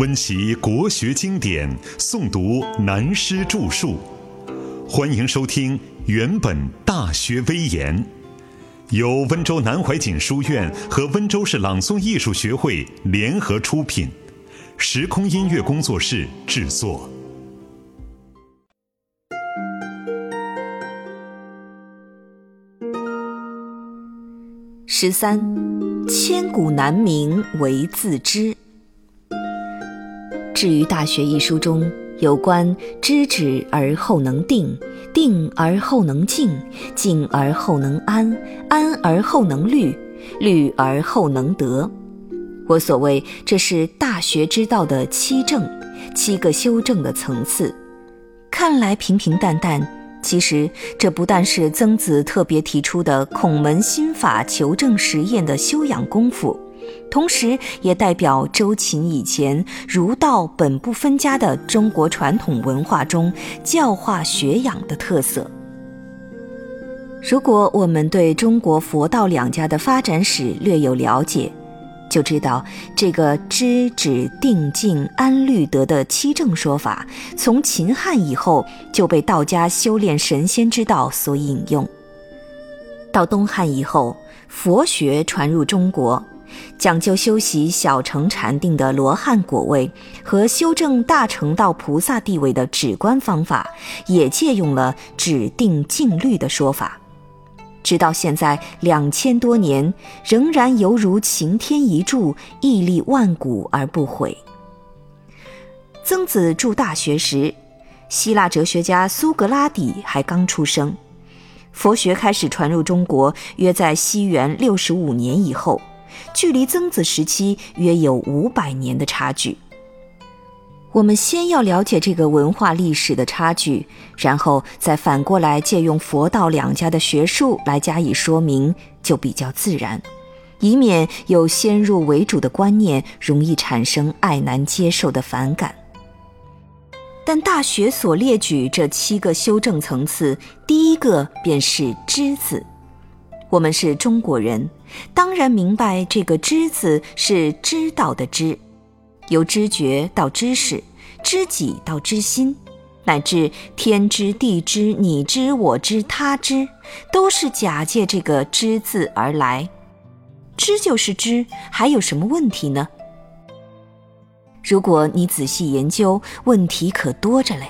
温习国学经典，诵读南师著述。欢迎收听《原本大学威严》，由温州南怀瑾书院和温州市朗诵艺术学会联合出品，时空音乐工作室制作。十三，千古难明唯自知。至于《大学》一书中有关知止而后能定，定而后能静，静而后能安，安而后能虑，虑而后能得。我所谓这是《大学》之道的七正，七个修正的层次。看来平平淡淡。其实，这不但是曾子特别提出的孔门心法求证实验的修养功夫，同时也代表周秦以前儒道本不分家的中国传统文化中教化学养的特色。如果我们对中国佛道两家的发展史略有了解，就知道这个知止定静安虑得的七正说法，从秦汉以后就被道家修炼神仙之道所引用。到东汉以后，佛学传入中国，讲究修习小乘禅定的罗汉果位和修正大乘道菩萨地位的止观方法，也借用了止定静虑的说法。直到现在两千多年，仍然犹如擎天一柱，屹立万古而不毁。曾子著《大学》时，希腊哲学家苏格拉底还刚出生，佛学开始传入中国，约在西元六十五年以后，距离曾子时期约有五百年的差距。我们先要了解这个文化历史的差距，然后再反过来借用佛道两家的学术来加以说明，就比较自然，以免有先入为主的观念，容易产生爱难接受的反感。但《大学》所列举这七个修正层次，第一个便是“知”字。我们是中国人，当然明白这个“知”字是知道的“知”。由知觉到知识，知己到知心，乃至天知地知你知我知他知，都是假借这个“知”字而来。知就是知，还有什么问题呢？如果你仔细研究，问题可多着嘞。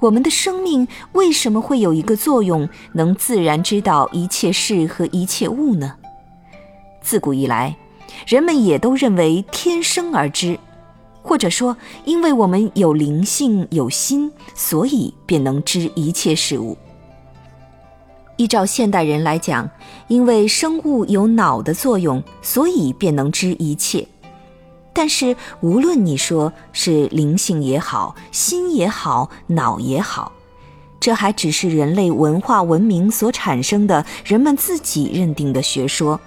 我们的生命为什么会有一个作用，能自然知道一切事和一切物呢？自古以来。人们也都认为天生而知，或者说，因为我们有灵性、有心，所以便能知一切事物。依照现代人来讲，因为生物有脑的作用，所以便能知一切。但是，无论你说是灵性也好，心也好，脑也好，这还只是人类文化文明所产生的人们自己认定的学说。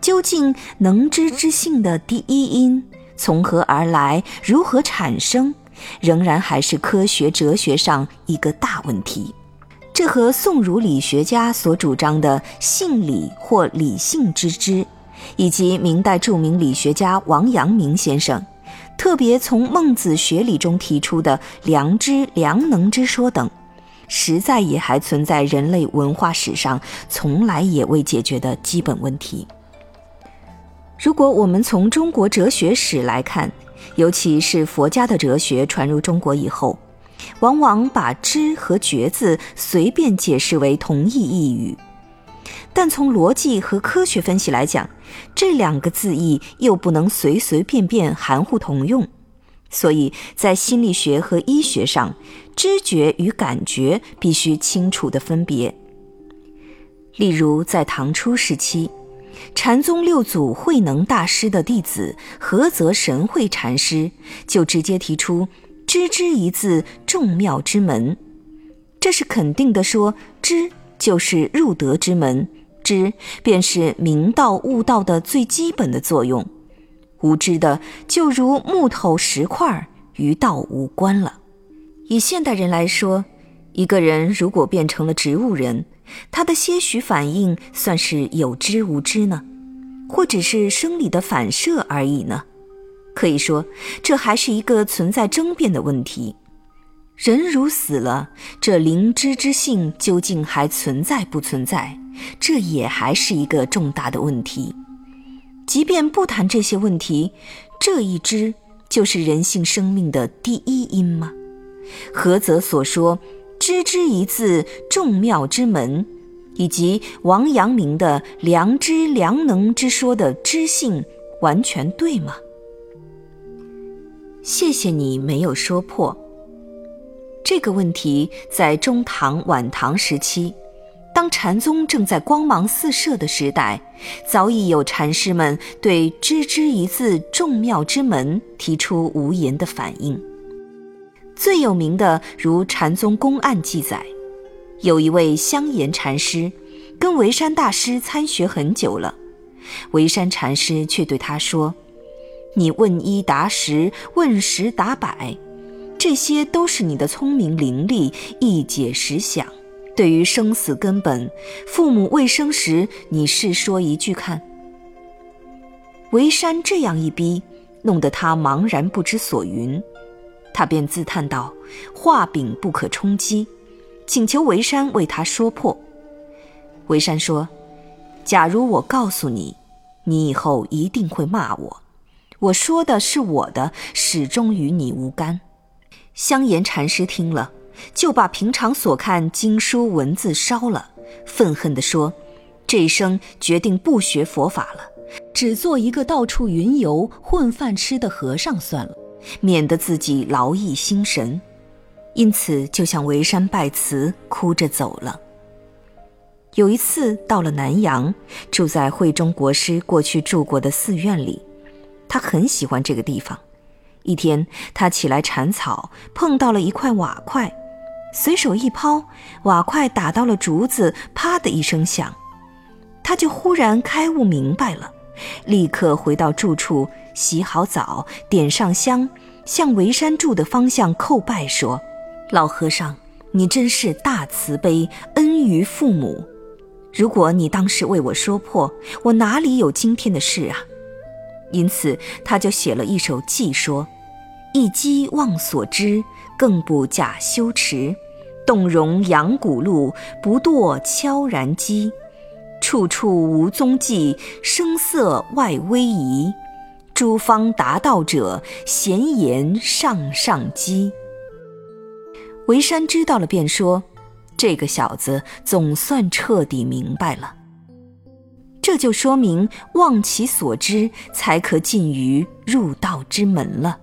究竟能知之性的第一因从何而来，如何产生，仍然还是科学哲学上一个大问题。这和宋儒理学家所主张的性理或理性之知，以及明代著名理学家王阳明先生特别从孟子学理中提出的良知、良能之说等，实在也还存在人类文化史上从来也未解决的基本问题。如果我们从中国哲学史来看，尤其是佛家的哲学传入中国以后，往往把“知”和“觉”字随便解释为同义一语。但从逻辑和科学分析来讲，这两个字义又不能随随便便含糊同用。所以在心理学和医学上，知觉与感觉必须清楚地分别。例如在唐初时期。禅宗六祖慧能大师的弟子菏泽神会禅师就直接提出“知之”一字众妙之门，这是肯定的说，知就是入德之门，知便是明道悟道的最基本的作用，无知的就如木头石块，与道无关了。以现代人来说，一个人如果变成了植物人。他的些许反应算是有知无知呢，或只是生理的反射而已呢？可以说，这还是一个存在争辩的问题。人如死了，这灵知之性究竟还存在不存在？这也还是一个重大的问题。即便不谈这些问题，这一知就是人性生命的第一因吗？何泽所说“知之一字，众妙之门”，以及王阳明的“良知良能”之说的知性，完全对吗？谢谢你没有说破这个问题。在中唐、晚唐时期，当禅宗正在光芒四射的时代，早已有禅师们对“知之一字，众妙之门”提出无言的反应。最有名的，如禅宗公案记载，有一位香严禅师，跟维山大师参学很久了，维山禅师却对他说。你问一答十，问十答百，这些都是你的聪明伶俐，一解十想。对于生死根本，父母未生时，你试说一句看。维山这样一逼，弄得他茫然不知所云。他便自叹道：“画饼不可充饥。”请求维山为他说破。维山说：“假如我告诉你，你以后一定会骂我。”我说的是我的，始终与你无干。香严禅师听了，就把平常所看经书文字烧了，愤恨地说：“这一生决定不学佛法了，只做一个到处云游、混饭吃的和尚算了，免得自己劳逸心神。”因此就向维山拜辞，哭着走了。有一次到了南阳，住在慧中国师过去住过的寺院里。他很喜欢这个地方。一天，他起来铲草，碰到了一块瓦块，随手一抛，瓦块打到了竹子，啪的一声响。他就忽然开悟明白了，立刻回到住处，洗好澡，点上香，向维山住的方向叩拜说：“老和尚，你真是大慈悲，恩于父母。如果你当时为我说破，我哪里有今天的事啊？”因此，他就写了一首偈，说：“一机忘所知，更不假修持。动容扬古路，不堕悄然机。处处无踪迹，声色外微移。诸方达道者，闲言上上机。”维山知道了，便说：“这个小子总算彻底明白了。”这就说明忘其所知，才可进于入道之门了。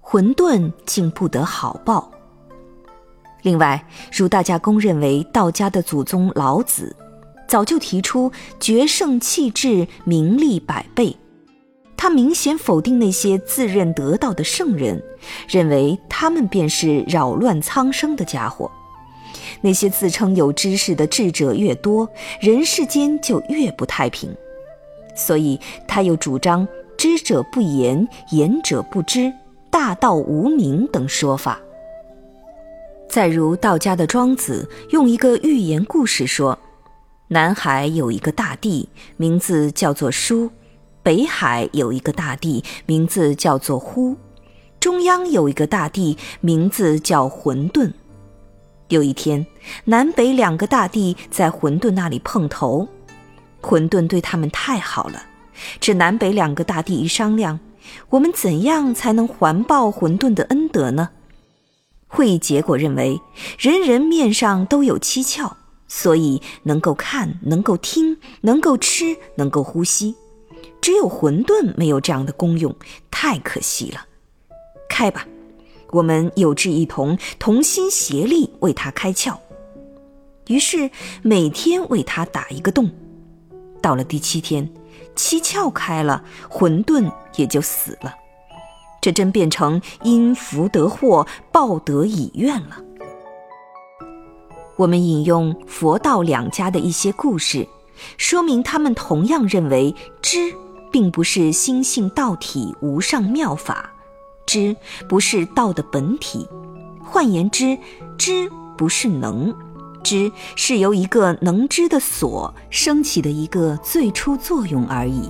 混沌竟不得好报。另外，如大家公认为道家的祖宗老子，早就提出决胜气质，名利百倍。他明显否定那些自认得道的圣人，认为他们便是扰乱苍生的家伙。那些自称有知识的智者越多，人世间就越不太平。所以他又主张“知者不言，言者不知，大道无名”等说法。再如道家的庄子，用一个寓言故事说：南海有一个大地，名字叫做舒；北海有一个大地，名字叫做呼；中央有一个大地，名字叫混沌。有一天，南北两个大帝在混沌那里碰头，混沌对他们太好了。这南北两个大帝一商量，我们怎样才能环报混沌的恩德呢？会议结果认为，人人面上都有七窍，所以能够看，能够听，能够吃，能够呼吸，只有混沌没有这样的功用，太可惜了。开吧。我们有志一同，同心协力为他开窍。于是每天为他打一个洞。到了第七天，七窍开了，混沌也就死了。这真变成因福得祸，报得以怨了。我们引用佛道两家的一些故事，说明他们同样认为知并不是心性道体无上妙法。知不是道的本体，换言之，知不是能，知是由一个能知的所升起的一个最初作用而已。